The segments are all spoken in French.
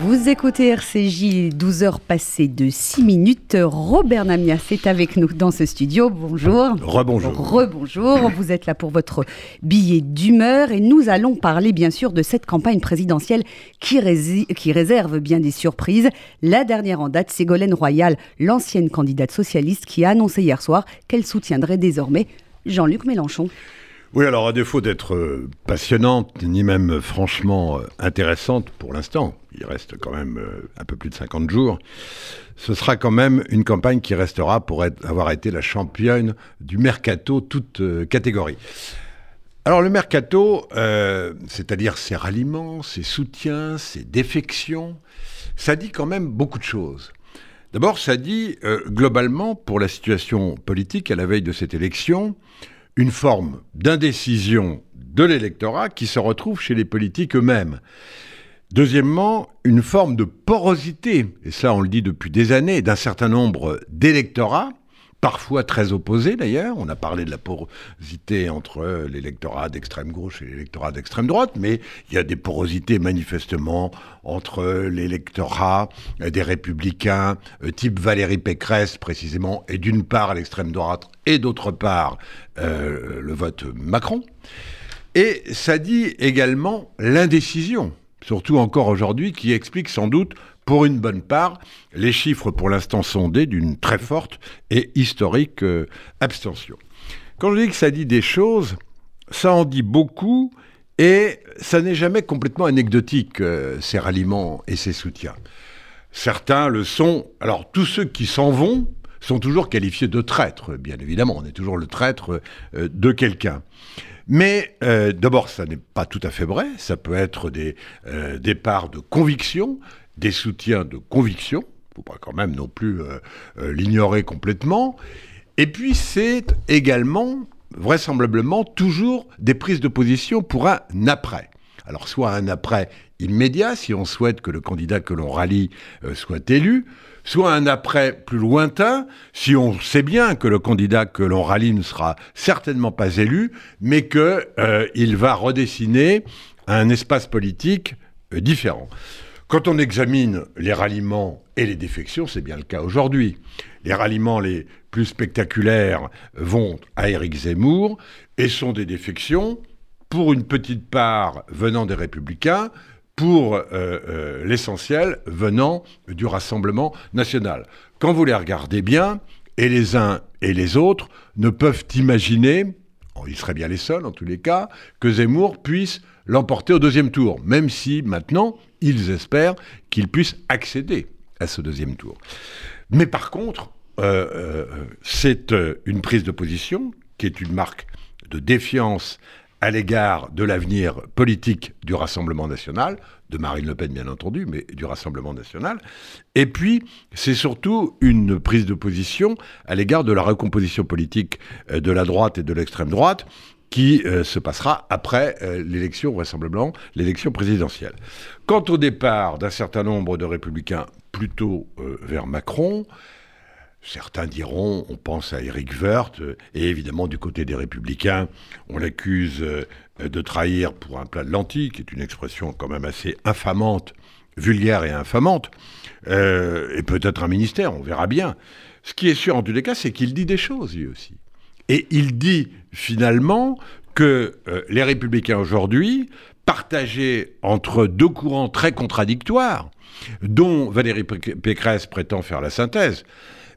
Vous écoutez RCJ, 12 heures passées de 6 minutes. Robert Namias est avec nous dans ce studio. Bonjour. Rebonjour. Rebonjour. Vous êtes là pour votre billet d'humeur et nous allons parler bien sûr de cette campagne présidentielle qui, qui réserve bien des surprises. La dernière en date, Ségolène Royal, l'ancienne candidate socialiste qui a annoncé hier soir qu'elle soutiendrait désormais Jean-Luc Mélenchon. Oui, alors à défaut d'être euh, passionnante, ni même franchement euh, intéressante pour l'instant, il reste quand même euh, un peu plus de 50 jours, ce sera quand même une campagne qui restera pour avoir été la championne du mercato, toute catégorie. Alors le mercato, c'est-à-dire ses ralliements, ses soutiens, ses défections, ça dit quand même beaucoup de choses. D'abord, ça dit globalement, pour la situation politique à la veille de cette élection, une forme d'indécision de l'électorat qui se retrouve chez les politiques eux-mêmes. Deuxièmement, une forme de porosité, et ça on le dit depuis des années, d'un certain nombre d'électorats parfois très opposés d'ailleurs. On a parlé de la porosité entre l'électorat d'extrême gauche et l'électorat d'extrême droite, mais il y a des porosités manifestement entre l'électorat des républicains, euh, type Valérie Pécresse précisément, et d'une part l'extrême droite, et d'autre part euh, le vote Macron. Et ça dit également l'indécision, surtout encore aujourd'hui, qui explique sans doute pour une bonne part, les chiffres pour l'instant sondés d'une très forte et historique euh, abstention. Quand je dis que ça dit des choses, ça en dit beaucoup et ça n'est jamais complètement anecdotique, euh, ces ralliements et ces soutiens. Certains le sont. Alors tous ceux qui s'en vont sont toujours qualifiés de traîtres, bien évidemment. On est toujours le traître euh, de quelqu'un. Mais d'abord, ça n'est pas tout à fait vrai. Ça peut être des départs de conviction, des soutiens de conviction, faut pas quand même non plus euh, euh, l'ignorer complètement. Et puis c'est également, vraisemblablement, toujours des prises de position pour un après. Alors soit un après immédiat, si on souhaite que le candidat que l'on rallie euh, soit élu, soit un après plus lointain, si on sait bien que le candidat que l'on rallie ne sera certainement pas élu, mais qu'il va redessiner un espace politique différent. Quand on examine les ralliements et les défections, c'est bien le cas aujourd'hui. Les ralliements les plus spectaculaires vont à Éric Zemmour et sont des défections pour une petite part venant des républicains, pour euh, euh, l'essentiel venant du Rassemblement national. Quand vous les regardez bien, et les uns et les autres ne peuvent imaginer, ils seraient bien les seuls en tous les cas, que Zemmour puisse l'emporter au deuxième tour, même si maintenant, ils espèrent qu'ils puissent accéder à ce deuxième tour. Mais par contre, euh, euh, c'est euh, une prise de position qui est une marque de défiance à l'égard de l'avenir politique du Rassemblement national, de Marine Le Pen bien entendu, mais du Rassemblement national. Et puis, c'est surtout une prise de position à l'égard de la recomposition politique de la droite et de l'extrême droite, qui euh, se passera après euh, l'élection, vraisemblablement, l'élection présidentielle. Quant au départ d'un certain nombre de républicains plutôt euh, vers Macron, certains diront, on pense à Éric Woerth, et évidemment du côté des républicains, on l'accuse de trahir pour un plat de lentilles, qui est une expression quand même assez infamante, vulgaire et infamante, et peut-être un ministère, on verra bien. Ce qui est sûr en tous les cas, c'est qu'il dit des choses lui aussi. Et il dit finalement que euh, les républicains aujourd'hui, partagés entre deux courants très contradictoires, dont Valérie Pécresse prétend faire la synthèse,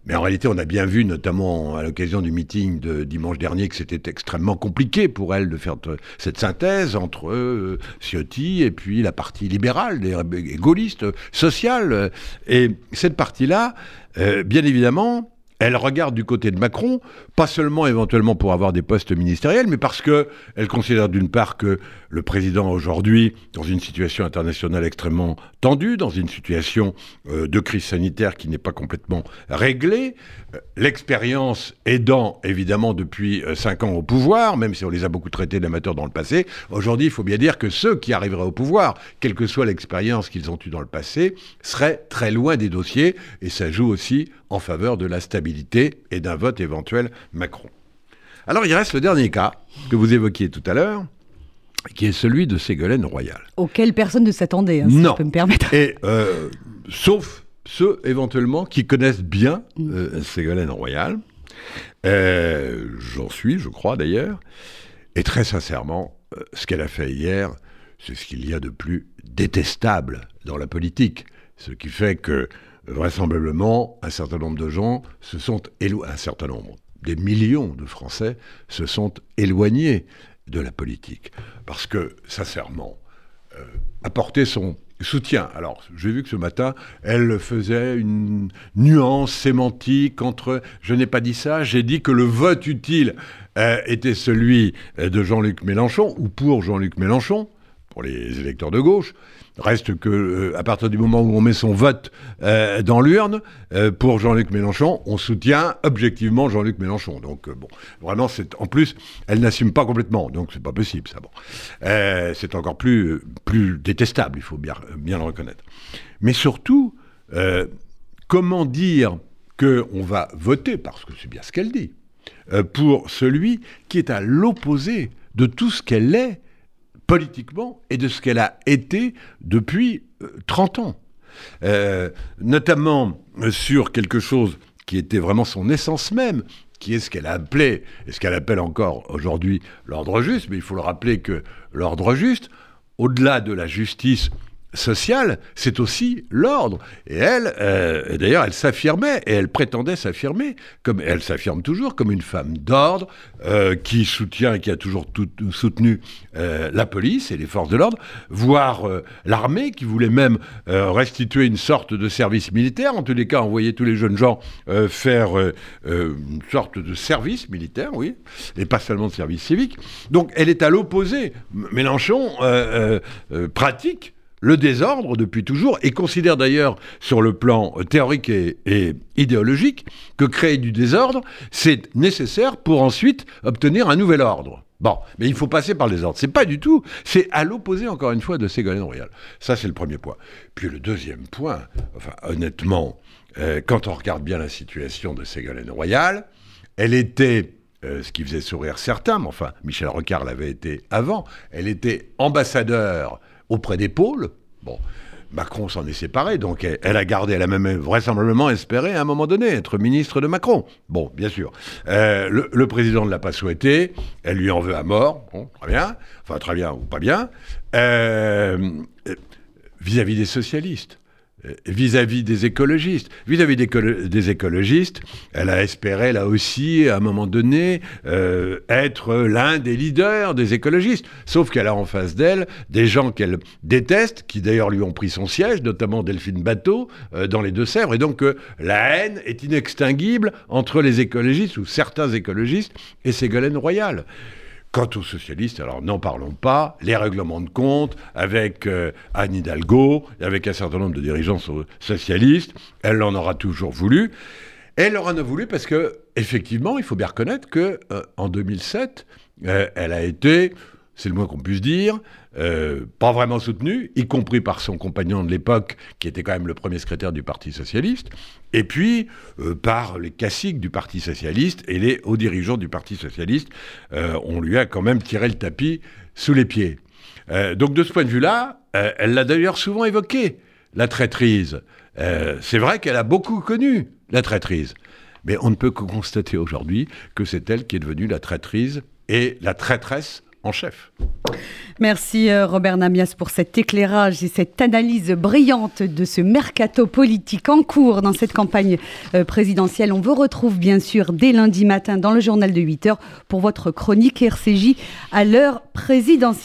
mais en réalité, on a bien vu, notamment à l'occasion du meeting de dimanche dernier, que c'était extrêmement compliqué pour elle de faire cette synthèse entre euh, Ciotti et puis la partie libérale, des gaullistes, sociale. Et cette partie-là, euh, bien évidemment, elle regarde du côté de Macron, pas seulement éventuellement pour avoir des postes ministériels, mais parce qu'elle considère d'une part que le président aujourd'hui, dans une situation internationale extrêmement tendue, dans une situation euh, de crise sanitaire qui n'est pas complètement réglée, euh, l'expérience aidant évidemment depuis euh, cinq ans au pouvoir, même si on les a beaucoup traités d'amateurs dans le passé, aujourd'hui il faut bien dire que ceux qui arriveraient au pouvoir, quelle que soit l'expérience qu'ils ont eue dans le passé, seraient très loin des dossiers, et ça joue aussi en faveur de la stabilité et d'un vote éventuel Macron. Alors il reste le dernier cas que vous évoquiez tout à l'heure, qui est celui de Ségolène Royal. Auquel personne ne s'attendait, hein, si non. je peux me permettre. Et euh, sauf ceux éventuellement qui connaissent bien euh, Ségolène Royal. Euh, j'en suis, je crois d'ailleurs. Et très sincèrement, ce qu'elle a fait hier, c'est ce qu'il y a de plus détestable dans la politique. Ce qui fait que, vraisemblablement, un certain nombre de gens se sont éloignés, un certain nombre, des millions de Français se sont éloignés de la politique. Parce que, sincèrement, euh, apporter son soutien. Alors, j'ai vu que ce matin, elle faisait une nuance sémantique entre je n'ai pas dit ça, j'ai dit que le vote utile euh, était celui de Jean-Luc Mélenchon, ou pour Jean-Luc Mélenchon, pour les électeurs de gauche. Reste que, euh, à partir du moment où on met son vote euh, dans l'urne, euh, pour Jean-Luc Mélenchon, on soutient objectivement Jean-Luc Mélenchon. Donc, bon, vraiment, en plus, elle n'assume pas complètement, donc c'est pas possible, ça. Bon, c'est encore plus, plus détestable, il faut bien, bien le reconnaître. Mais surtout, comment dire qu'on va voter, parce que c'est bien ce qu'elle dit, pour celui qui est à l'opposé de tout ce qu'elle est politiquement et de ce qu'elle a été depuis 30 euh, ans. Euh, notamment euh, sur quelque chose qui était vraiment son essence même, qui est ce qu'elle a appelé, et ce qu'elle appelle encore aujourd'hui l'ordre juste, mais il faut le rappeler que l'ordre juste, au-delà de la justice sociale, c'est aussi l'ordre. Et elle, euh, d'ailleurs, elle s'affirmait, et elle prétendait s'affirmer, comme elle s'affirme toujours, comme une femme d'ordre, euh, qui soutient et qui a toujours soutenu euh, la police et les forces de l'ordre, voire l'armée, qui voulait même restituer une sorte de service militaire, en tous les cas envoyer tous les jeunes gens faire une sorte de service militaire, oui, et pas seulement de service civique. Donc elle est à l'opposé. Mélenchon pratique le désordre depuis toujours et considère d'ailleurs sur le plan théorique et, idéologique que créer du désordre, c'est nécessaire pour ensuite obtenir un nouvel ordre. Bon, mais il faut passer par le désordre. C'est pas du tout. C'est à l'opposé, encore une fois, de Ségolène Royal. Ça, c'est le premier point. Puis le deuxième point, enfin, honnêtement, euh, quand on regarde bien la situation de Ségolène Royal, elle était euh, ce qui faisait sourire certains, mais enfin, Michel Rocard l'avait été avant, elle était ambassadeur auprès des pôles. Bon, Macron s'en est séparé, donc elle, a gardé, elle a même vraisemblablement espéré à un moment donné être ministre de Macron. Bon, bien sûr. Euh, le, président ne l'a pas souhaité, elle lui en veut à mort, bon, très bien, enfin très bien ou pas bien, euh, vis-à-vis des socialistes. Euh, vis-à-vis des écologistes. Vis-à-vis des, écologistes, elle a espéré là aussi, à un moment donné, euh, être l'un des leaders des écologistes. Sauf qu'elle a en face d'elle des gens qu'elle déteste, qui d'ailleurs lui ont pris son siège, notamment Delphine Bateau, euh, dans les Deux-Sèvres. Et donc la haine est inextinguible entre les écologistes, ou certains écologistes, et Ségolène Royal. Quant aux socialistes, alors n'en parlons pas, les règlements de compte avec euh, Anne Hidalgo avec un certain nombre de dirigeants socialistes, elle en aura toujours voulu. Elle en a voulu parce que, effectivement, il faut bien reconnaître que euh, en 2007, euh, elle a été, c'est le moins qu'on puisse dire, euh, pas vraiment soutenu, y compris par son compagnon de l'époque, qui était quand même le premier secrétaire du Parti socialiste, et puis euh, par les classiques du Parti socialiste et les hauts dirigeants du Parti socialiste. Euh, on lui a quand même tiré le tapis sous les pieds. donc de ce point de vue-là, elle l'a d'ailleurs souvent évoqué, la traîtrise. c'est vrai qu'elle a beaucoup connu la traîtrise. Mais on ne peut que constater aujourd'hui que c'est elle qui est devenue la traîtrise et la traîtresse en chef. Merci euh, Robert Namias pour cet éclairage et cette analyse brillante de ce mercato politique en cours dans cette campagne euh, présidentielle. On vous retrouve bien sûr dès lundi matin dans le journal de 8 heures pour votre chronique RCJ à l'heure présidentielle.